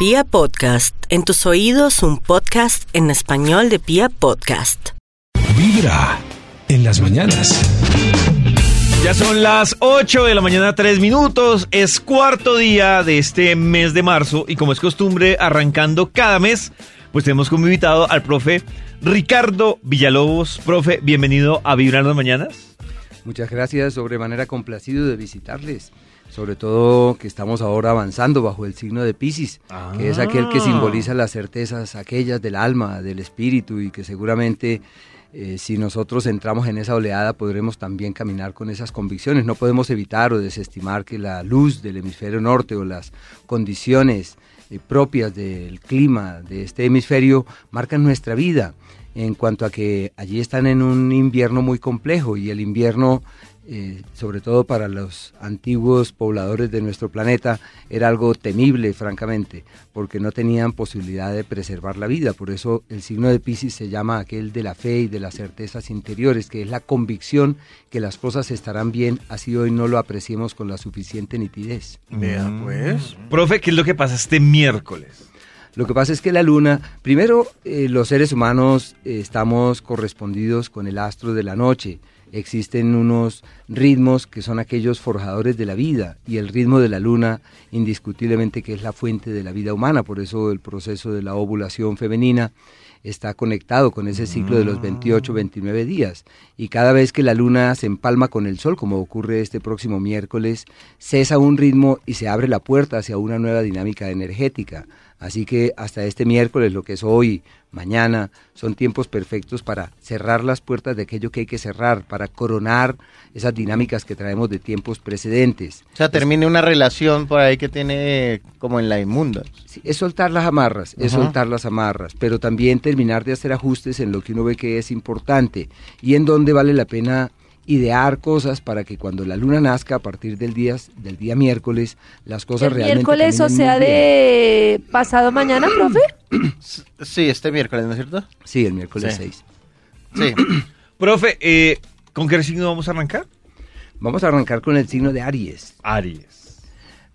Pia Podcast, en tus oídos un podcast en español de Pia Podcast. Vibra en las mañanas. Ya son las 8 de la mañana, 3 minutos. Es cuarto día de este mes de marzo y como es costumbre, arrancando cada mes, pues tenemos como invitado al profe Ricardo Villalobos. Profe, bienvenido a Vibra en las mañanas. Muchas gracias, sobremanera complacido de visitarles. Sobre todo que estamos ahora avanzando bajo el signo de Pisces, que es aquel que simboliza las certezas aquellas del alma, del espíritu y que seguramente eh, si nosotros entramos en esa oleada podremos también caminar con esas convicciones. No podemos evitar o desestimar que la luz del hemisferio norte o las condiciones eh, propias del clima de este hemisferio marcan nuestra vida en cuanto a que allí están en un invierno muy complejo y el invierno eh, sobre todo para los antiguos pobladores de nuestro planeta, era algo temible, francamente, porque no tenían posibilidad de preservar la vida. Por eso el signo de Pisces se llama aquel de la fe y de las certezas interiores, que es la convicción que las cosas estarán bien, así hoy no lo apreciemos con la suficiente nitidez. Vea, pues. Profe, ¿qué es lo que pasa este miércoles? Lo que pasa es que la luna, primero eh, los seres humanos eh, estamos correspondidos con el astro de la noche, existen unos ritmos que son aquellos forjadores de la vida y el ritmo de la luna indiscutiblemente que es la fuente de la vida humana, por eso el proceso de la ovulación femenina está conectado con ese ciclo de los 28, 29 días. Y cada vez que la luna se empalma con el sol, como ocurre este próximo miércoles, cesa un ritmo y se abre la puerta hacia una nueva dinámica energética. Así que hasta este miércoles, lo que es hoy, mañana, son tiempos perfectos para cerrar las puertas de aquello que hay que cerrar, para coronar esas dinámicas que traemos de tiempos precedentes. O sea, termine una relación por ahí que tiene como en la inmunda. Sí, es soltar las amarras, es soltar las amarras, pero también terminar de hacer ajustes en lo que uno ve que es importante y en donde vale la pena idear cosas para que cuando la luna nazca a partir del día del día miércoles las cosas ¿El realmente miércoles, o sea, de pasado mañana, profe? Sí, este miércoles, ¿no es cierto? sí el miércoles Sí. 6 Sí. Profe, eh, ¿con qué signo vamos a arrancar? vamos a arrancar con el signo de Aries Aries.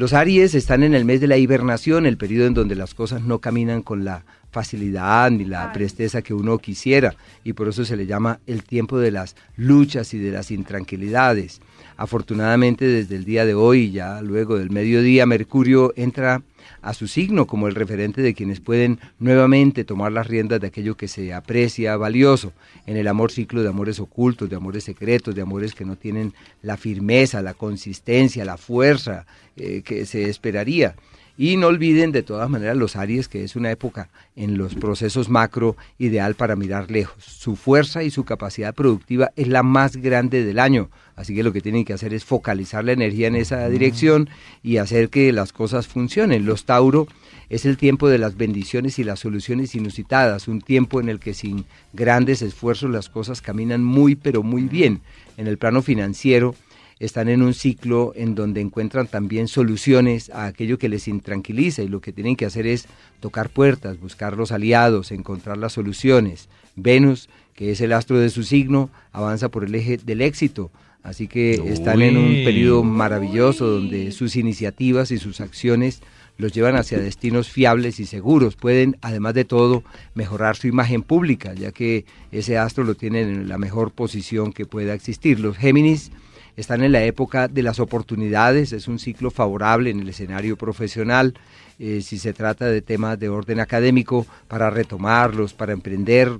Los Aries están en el mes de la hibernación, el periodo en donde las cosas no caminan con la facilidad ni la presteza que uno quisiera, y por eso se le llama el tiempo de las luchas y de las intranquilidades. Afortunadamente desde el día de hoy, ya luego del mediodía, Mercurio entra a su signo como el referente de quienes pueden nuevamente tomar las riendas de aquello que se aprecia valioso. En el amor ciclo de amores ocultos, de amores secretos, de amores que no tienen la firmeza, la consistencia, la fuerza eh, que se esperaría. Y no olviden de todas maneras los Aries, que es una época en los procesos macro ideal para mirar lejos. Su fuerza y su capacidad productiva es la más grande del año. Así que lo que tienen que hacer es focalizar la energía en esa dirección y hacer que las cosas funcionen. Los Tauro es el tiempo de las bendiciones y las soluciones inusitadas, un tiempo en el que sin grandes esfuerzos las cosas caminan muy pero muy bien. En el plano financiero, están en un ciclo en donde encuentran también soluciones a aquello que les intranquiliza y lo que tienen que hacer es tocar puertas, buscar los aliados, encontrar las soluciones. Venus, que es el astro de su signo, avanza por el eje del éxito, así que están en un periodo maravilloso donde sus iniciativas y sus acciones los llevan hacia destinos fiables y seguros. Pueden, además de todo, mejorar su imagen pública, ya que ese astro lo tienen en la mejor posición que pueda existir. Los Géminis están en la época de las oportunidades, es un ciclo favorable en el escenario profesional, eh, si se trata de temas de orden académico, para retomarlos, para emprender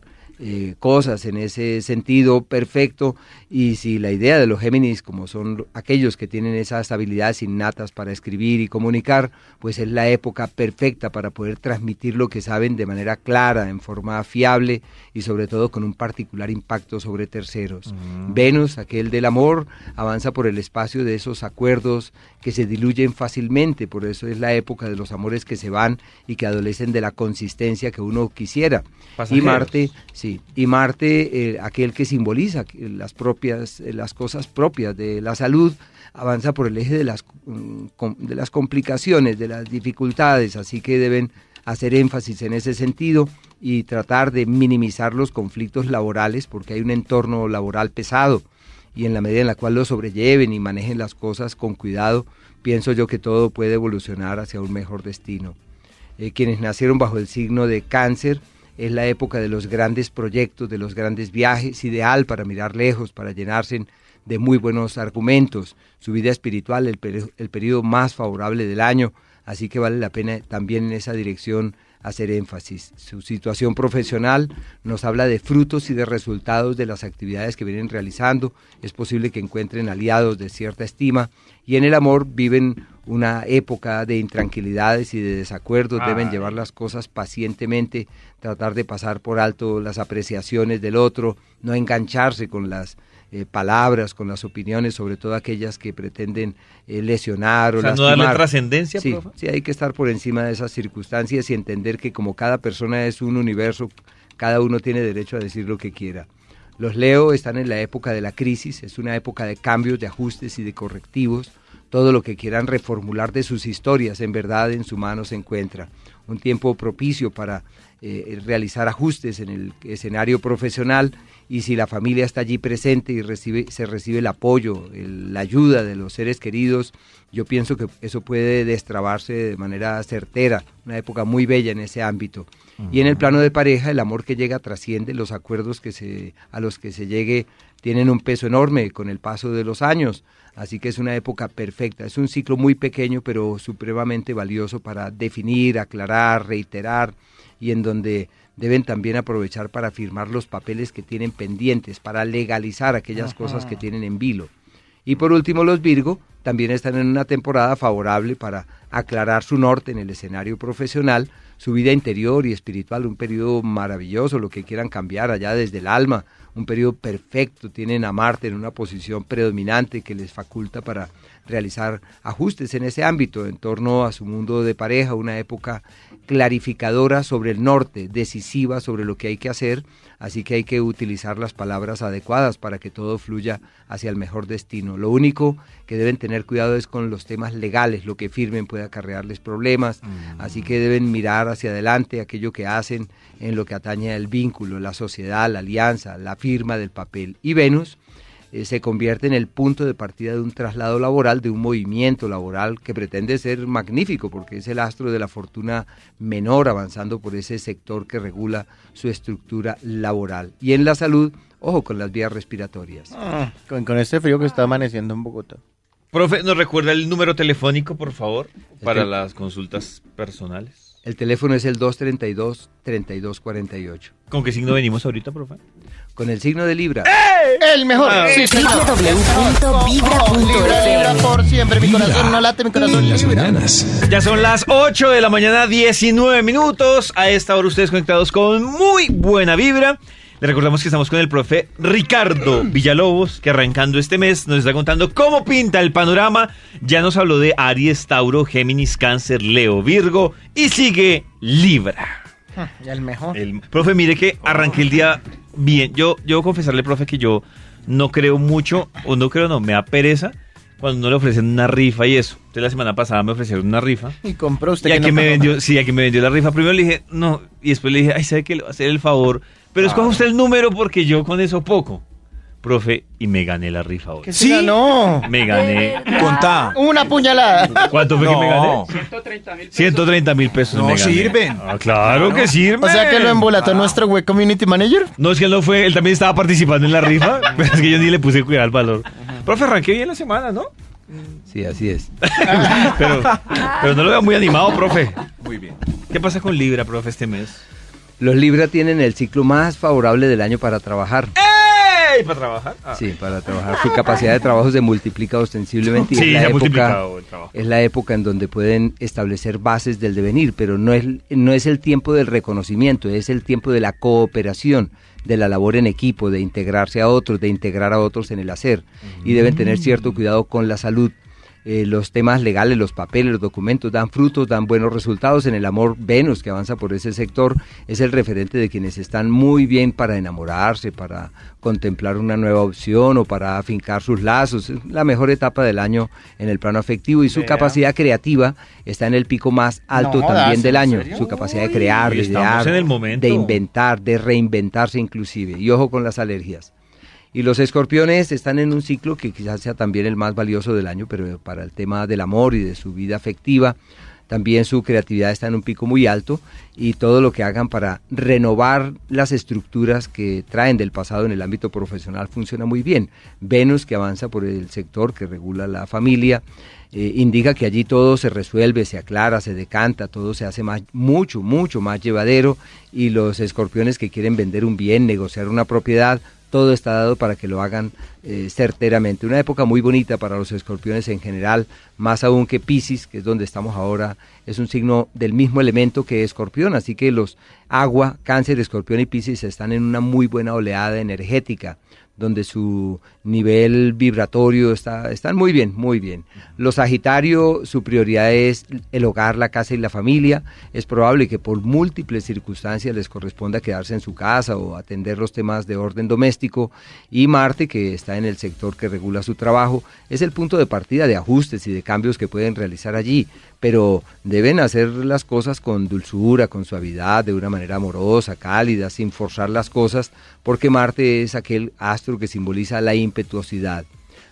eh, cosas en ese sentido perfecto y si la idea de los Géminis, como son aquellos que tienen esas habilidades innatas para escribir y comunicar, pues es la época perfecta para poder transmitir lo que saben de manera clara, en forma fiable y sobre todo con un particular impacto sobre terceros. Venus, aquel del amor, avanza por el espacio de esos acuerdos que se diluyen fácilmente, por eso es la época de los amores que se van y que adolecen de la consistencia que uno quisiera. Y. Marte, sí, y Marte, eh, aquel que simboliza las propias, eh, las cosas propias de la salud, avanza por el eje de las, mm, de las complicaciones, de las dificultades, así que deben hacer énfasis en ese sentido y tratar de minimizar los conflictos laborales porque hay un entorno laboral pesado y en la medida en la cual lo sobrelleven y manejen las cosas con cuidado, pienso yo que todo puede evolucionar hacia un mejor destino. Eh, quienes nacieron bajo el signo de cáncer, es la época de los grandes proyectos, de los grandes viajes, ideal para mirar lejos, para llenarse de muy buenos argumentos. Su vida espiritual, el, el periodo más favorable del año, así que vale la pena también en esa dirección hacer énfasis. Su situación profesional nos habla de frutos y de resultados de las actividades que vienen realizando. Es posible que encuentren aliados de cierta estima y en el amor viven una época de intranquilidades y de desacuerdos. Deben Ay. llevar las cosas pacientemente, tratar de pasar por alto las apreciaciones del otro, no engancharse con las eh, palabras, con las opiniones, sobre todo aquellas que pretenden eh, lesionar o, O sea, no darle lastimar. trascendencia, Sí, profe. sí, hay que estar por encima de esas circunstancias y entender que como cada persona es un universo, cada uno tiene derecho a decir lo que quiera. Los Leo están en la época de la crisis, es una época de cambios, de ajustes y de correctivos. Todo lo que quieran reformular de sus historias, en verdad, en su mano se encuentra. Un tiempo propicio para eh, realizar ajustes en el escenario profesional y si la familia está allí presente y recibe, se recibe el apoyo, el- la ayuda de los seres queridos, yo pienso que eso puede destrabarse de manera certera, una época muy bella en ese ámbito. Y en el plano de pareja, el amor que llega trasciende, los acuerdos que se, a los que se llegue tienen un peso enorme con el paso de los años, así que es una época perfecta, es un ciclo muy pequeño pero supremamente valioso para definir, aclarar, reiterar y en donde deben también aprovechar para firmar los papeles que tienen pendientes, para legalizar aquellas cosas que tienen en vilo. Y por último, los Virgo también están en una temporada favorable para aclarar su norte en el escenario profesional, su vida interior y espiritual, un periodo maravilloso, lo que quieran cambiar allá desde el alma, un periodo perfecto, tienen a Marte en una posición predominante que les faculta para realizar ajustes en ese ámbito en torno a su mundo de pareja, una época clarificadora sobre el norte, decisiva sobre lo que hay que hacer, así que hay que utilizar las palabras adecuadas para que todo fluya hacia el mejor destino. Lo único que deben tener cuidado es con los temas legales, lo que firmen puede acarrearles problemas, así que deben mirar hacia adelante aquello que hacen en lo que atañe al vínculo, la sociedad, la alianza, la firma del papel. Y Venus eh, se convierte en el punto de partida de un traslado laboral, de un movimiento laboral que pretende ser magnífico, porque es el astro de la fortuna menor avanzando por ese sector que regula su estructura laboral. Y en la salud, ojo con las vías respiratorias. Ah, Con, con este frío que está amaneciendo en Bogotá. Profe, ¿nos recuerda el número telefónico, por favor, para tel- las consultas personales? El teléfono es el 232-3248. ¿Con qué signo venimos ahorita, profe? Con el signo de Libra. El mejor. Ah. Sí, www.vibra.fm. Libra, libra por siempre. Mi corazón no late, mi corazón las libra. mañanas. Ya son las 8 de la mañana, 19 minutos. A esta hora ustedes conectados con muy buena vibra. Les recordamos que estamos con el profe Ricardo Villalobos, que arrancando este mes nos está contando cómo pinta el panorama. Ya nos habló de Aries, Tauro, Géminis, Cáncer, Leo, Virgo y sigue Libra. Y el mejor. El profe, mire que arranqué el día bien. Yo, yo confesarle, profe, que yo no creo mucho, o no creo, no, me da pereza cuando no le ofrecen una rifa y eso. Entonces la semana pasada me ofrecieron una rifa. Y compró usted Y a que no me pagó. vendió, sí, a quien me vendió la rifa primero le dije, no, y después le dije, ay, ¿sabe qué? Le voy a hacer el favor, pero escoja usted el número porque yo con eso poco. Profe, y me gané la rifa hoy. Se ganó. Me gané. Contá. Una puñalada. ¿Cuánto fue que me gané? No, 130 mil pesos. No me gané. sirven. Ah, claro que sirven. O sea que lo embolató nuestro web community manager. No, es que él no fue, él también estaba participando en la rifa, pero es que yo ni le puse cuidado al valor. Profe, arranqué bien la semana, ¿no? Sí, así es. Pero, pero no lo veo muy animado, profe. muy bien. ¿Qué pasa con Libra, profe, este mes? Los Libra tienen el ciclo más favorable del año para trabajar. ¡Ey! ¿Para trabajar? Ah. Sí, para trabajar. Su capacidad de trabajo se multiplica ostensiblemente y Sí, es, se la época, es la época en donde pueden establecer bases del devenir, pero no es, no es el tiempo del reconocimiento, es el tiempo de la cooperación, de la labor en equipo, de integrarse a otros, de integrar a otros en el hacer. Y deben tener cierto cuidado con la salud. Eh, los temas legales, los papeles, los documentos dan frutos, dan buenos resultados. En el amor, Venus, que avanza por ese sector, es el referente de quienes están muy bien para enamorarse, para contemplar una nueva opción o para afincar sus lazos. Es la mejor etapa del año en el plano afectivo y su capacidad creativa está en el pico más alto No también del ¿en año. Su capacidad de crear, Uy, de idear, de inventar, de reinventarse inclusive. Y ojo con las alergias. Y los escorpiones están en un ciclo que quizás sea también el más valioso del año, pero para el tema del amor y de su vida afectiva, también su creatividad está en un pico muy alto y todo lo que hagan para renovar las estructuras que traen del pasado en el ámbito profesional funciona muy bien. Venus, que avanza por el sector que regula la familia, eh, indica que allí todo se resuelve, se aclara, se decanta, todo se hace más, mucho, mucho más llevadero y los escorpiones que quieren vender un bien, negociar una propiedad, todo está dado para que lo hagan eh, certeramente. Una época muy bonita para los escorpiones en general, más aún que Pisces, que es donde estamos ahora, es un signo del mismo elemento que escorpión, así que los agua, cáncer, escorpión y Pisces están en una muy buena oleada energética donde su nivel vibratorio está están muy bien, muy bien. Los Sagitario, su prioridad es el hogar, la casa y la familia. Es probable que por múltiples circunstancias les corresponda quedarse en su casa o atender los temas de orden doméstico. Y Marte, que está en el sector que regula su trabajo, es el punto de partida de ajustes y de cambios que pueden realizar allí pero deben hacer las cosas con dulzura, con suavidad, de una manera amorosa, cálida, sin forzar las cosas, porque Marte es aquel astro que simboliza la impetuosidad.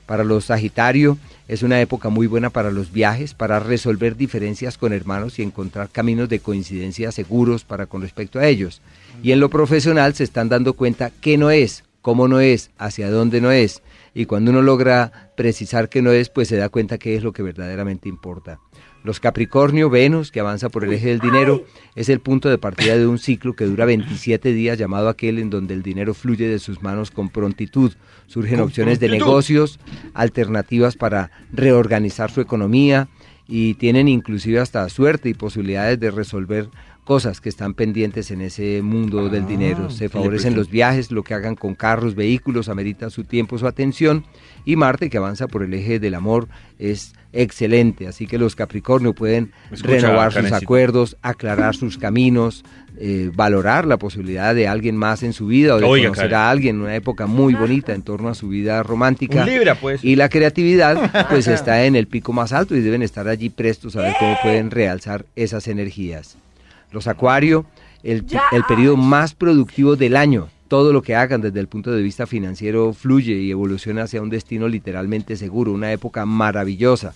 Para los Sagitario es una época muy buena para los viajes, para resolver diferencias con hermanos y encontrar caminos de coincidencia seguros para con respecto a ellos. Y en lo profesional se están dando cuenta qué no es, cómo no es, hacia dónde no es. Y cuando uno logra precisar qué no es, pues se da cuenta qué es lo que verdaderamente importa. Los Capricornio, Venus, que avanza por el eje del dinero, es el punto de partida de un ciclo que dura 27 días, llamado aquel en donde el dinero fluye de sus manos con prontitud. Surgen opciones de negocios, alternativas para reorganizar su economía y tienen inclusive hasta suerte y posibilidades de resolver cosas que están pendientes en ese mundo del dinero. Se favorecen los viajes, lo que hagan con carros, vehículos, amerita su tiempo, su atención. Y Marte, que avanza por el eje del amor, es excelente. Así que los Capricornio pueden renovar sus acuerdos, aclarar sus caminos, eh, valorar la posibilidad de alguien más en su vida o de conocer a alguien en una época muy bonita en torno a su vida romántica. pues. Y la creatividad, pues está en el pico más alto y deben estar allí prestos a ver cómo pueden realzar esas energías. Los Acuario, el, el periodo más productivo del año. Todo lo que hagan desde el punto de vista financiero fluye y evoluciona hacia un destino literalmente seguro, una época maravillosa.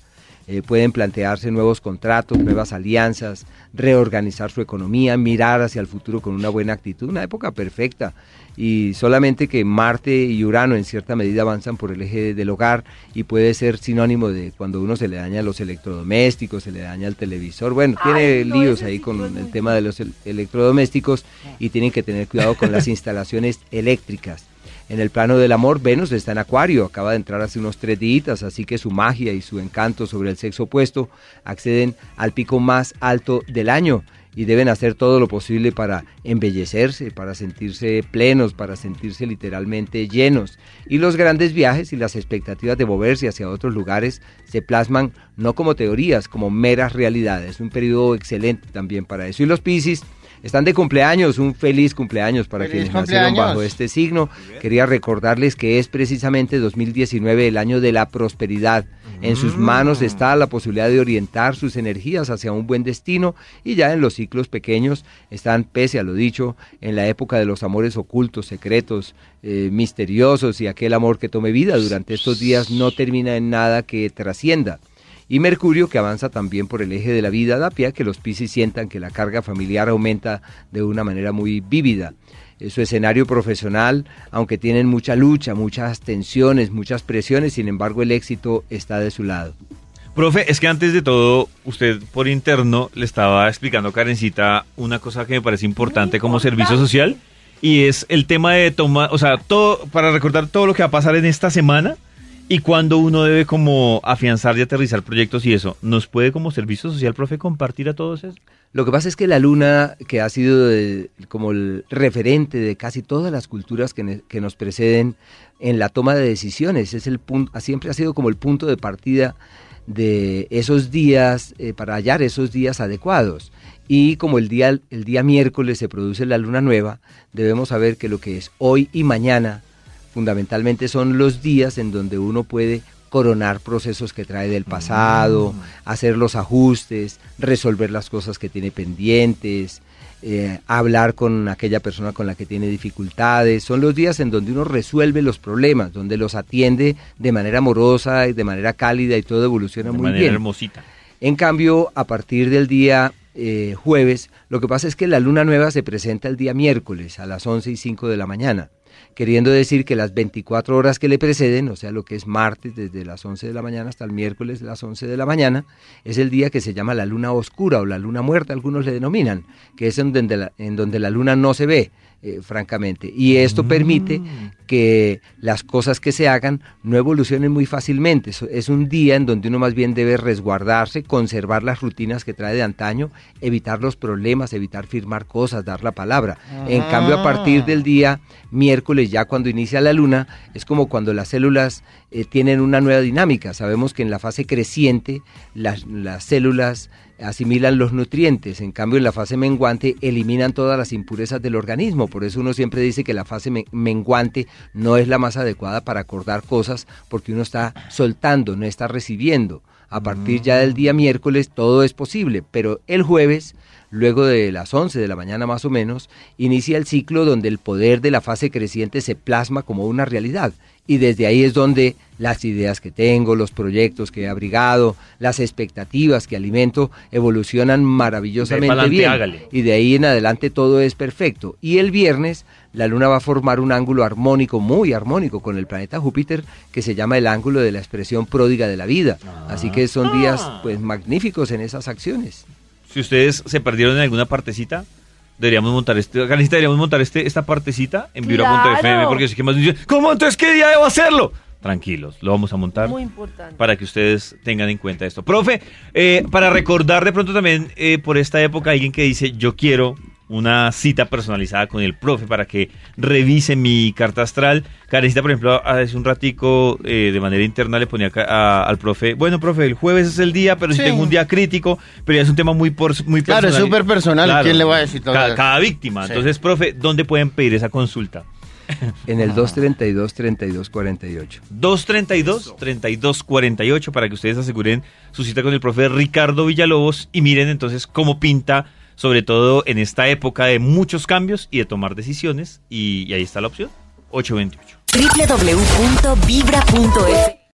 Eh, pueden plantearse nuevos contratos, nuevas alianzas, reorganizar su economía, mirar hacia el futuro con una buena actitud, una época perfecta. Y solamente que Marte y Urano en cierta medida avanzan por el eje del hogar y puede ser sinónimo de cuando uno se le daña los electrodomésticos, se le daña el televisor. Bueno, tiene líos ahí con el tema de los electrodomésticos y tienen que tener cuidado con las instalaciones eléctricas. En el plano del amor, Venus está en Acuario, acaba de entrar hace unos tres días, así que su magia y su encanto sobre el sexo opuesto acceden al pico más alto del año y deben hacer todo lo posible para embellecerse, para sentirse plenos, para sentirse literalmente llenos. Y los grandes viajes y las expectativas de moverse hacia otros lugares se plasman no como teorías, como meras realidades. Un periodo excelente también para eso. Y los Piscis están de cumpleaños, un feliz cumpleaños para quienes nacieron bajo este signo. Quería recordarles que es precisamente 2019 el año de la prosperidad. En sus manos mm. está la posibilidad de orientar sus energías hacia un buen destino y ya en los ciclos pequeños están, pese a lo dicho, en la época de los amores ocultos, secretos, eh, misteriosos y aquel amor que tome vida durante estos días no termina en nada que trascienda y Mercurio que avanza también por el eje de la vida da pie a que los Piscis sientan que la carga familiar aumenta de una manera muy vívida. Su escenario profesional, aunque tienen mucha lucha, muchas tensiones, muchas presiones, sin embargo el éxito está de su lado. Profe, es que antes de todo, usted por interno le estaba explicando a Karencita una cosa que me parece importante como servicio social y es el tema de tomar, o sea, todo, para recordar todo lo que va a pasar en esta semana, ¿Y cuando uno debe como afianzar y aterrizar proyectos y eso? ¿Nos puede como servicio social, profe, compartir a todos eso? Lo que pasa es que la luna, que ha sido como el referente de casi todas las culturas que, nos preceden en la toma de decisiones, es el punto, siempre ha sido como el punto de partida de esos días, eh, para hallar esos días adecuados. Y como el día, el día miércoles se produce la luna nueva, debemos saber que lo que es hoy y mañana fundamentalmente son los días en donde uno puede coronar procesos que trae del pasado, mm. hacer los ajustes, resolver las cosas que tiene pendientes, eh, hablar con aquella persona con la que tiene dificultades. Son los días en donde uno resuelve los problemas, donde los atiende de manera amorosa y de manera cálida y todo evoluciona de muy manera bien. hermosita. En cambio, a partir del día eh, jueves, lo que pasa es que la luna nueva se presenta el día miércoles a las 11 y 5 de la mañana queriendo decir que las 24 horas que le preceden, o sea, lo que es martes desde las 11 de la mañana hasta el miércoles las 11 de la mañana, es el día que se llama la luna oscura o la luna muerta, algunos le denominan, que es en donde la, en donde la luna no se ve, eh, francamente. Y esto permite Mm. que las cosas que se hagan no evolucionen muy fácilmente. Es- un día en donde uno más bien debe resguardarse, conservar las rutinas que trae de antaño, evitar los problemas, evitar firmar cosas, dar la palabra. En cambio, a partir del día miércoles, ya cuando inicia la luna, es como cuando las células eh, tienen una nueva dinámica. Sabemos que en la fase creciente las, las células asimilan los nutrientes, en cambio en la fase menguante eliminan todas las impurezas del organismo, por eso uno siempre dice que la fase me- menguante no es la más adecuada para acordar cosas porque uno está soltando, no está recibiendo. A partir ya del día miércoles todo es posible, pero el jueves, luego de las 11 de la mañana más o menos, inicia el ciclo donde el poder de la fase creciente se plasma como una realidad. Y desde ahí es donde las ideas que tengo, los proyectos que he abrigado, las expectativas que alimento, evolucionan maravillosamente bien. hágale. Y de ahí en adelante todo es perfecto. Y el viernes la luna va a formar un ángulo armónico, muy armónico, con el planeta Júpiter, que se llama el ángulo de la expresión pródiga de la vida. Así que son días pues magníficos en esas acciones. Si ustedes se perdieron en alguna partecita, deberíamos montar este, Karencita, deberíamos montar este, esta partecita en vibra.fm, Claro. porque si que más dicen, ¿cómo entonces qué día debo hacerlo? Tranquilos, lo vamos a montar Muy importante. para que ustedes tengan en cuenta esto. Profe, eh, para recordar de pronto también eh, por esta época alguien que dice, yo quiero una cita personalizada con el profe para que revise mi carta astral. Karencita, por ejemplo, hace un ratico eh, de manera interna le ponía a- al profe, bueno, profe, el jueves es el día, pero si Sí. tengo un día crítico, pero ya es un tema muy, por, muy Claro, personal. es súper personal, ¿quién le va a decir todo Cada, cada víctima. Sí. Entonces, profe, ¿dónde pueden pedir esa consulta? En el 232-3248. 232-3248 para que ustedes aseguren su cita con el profe Ricardo Villalobos y miren entonces cómo pinta, sobre todo en esta época de muchos cambios y de tomar decisiones. Y, ahí está la opción, 828. www.vibra.fm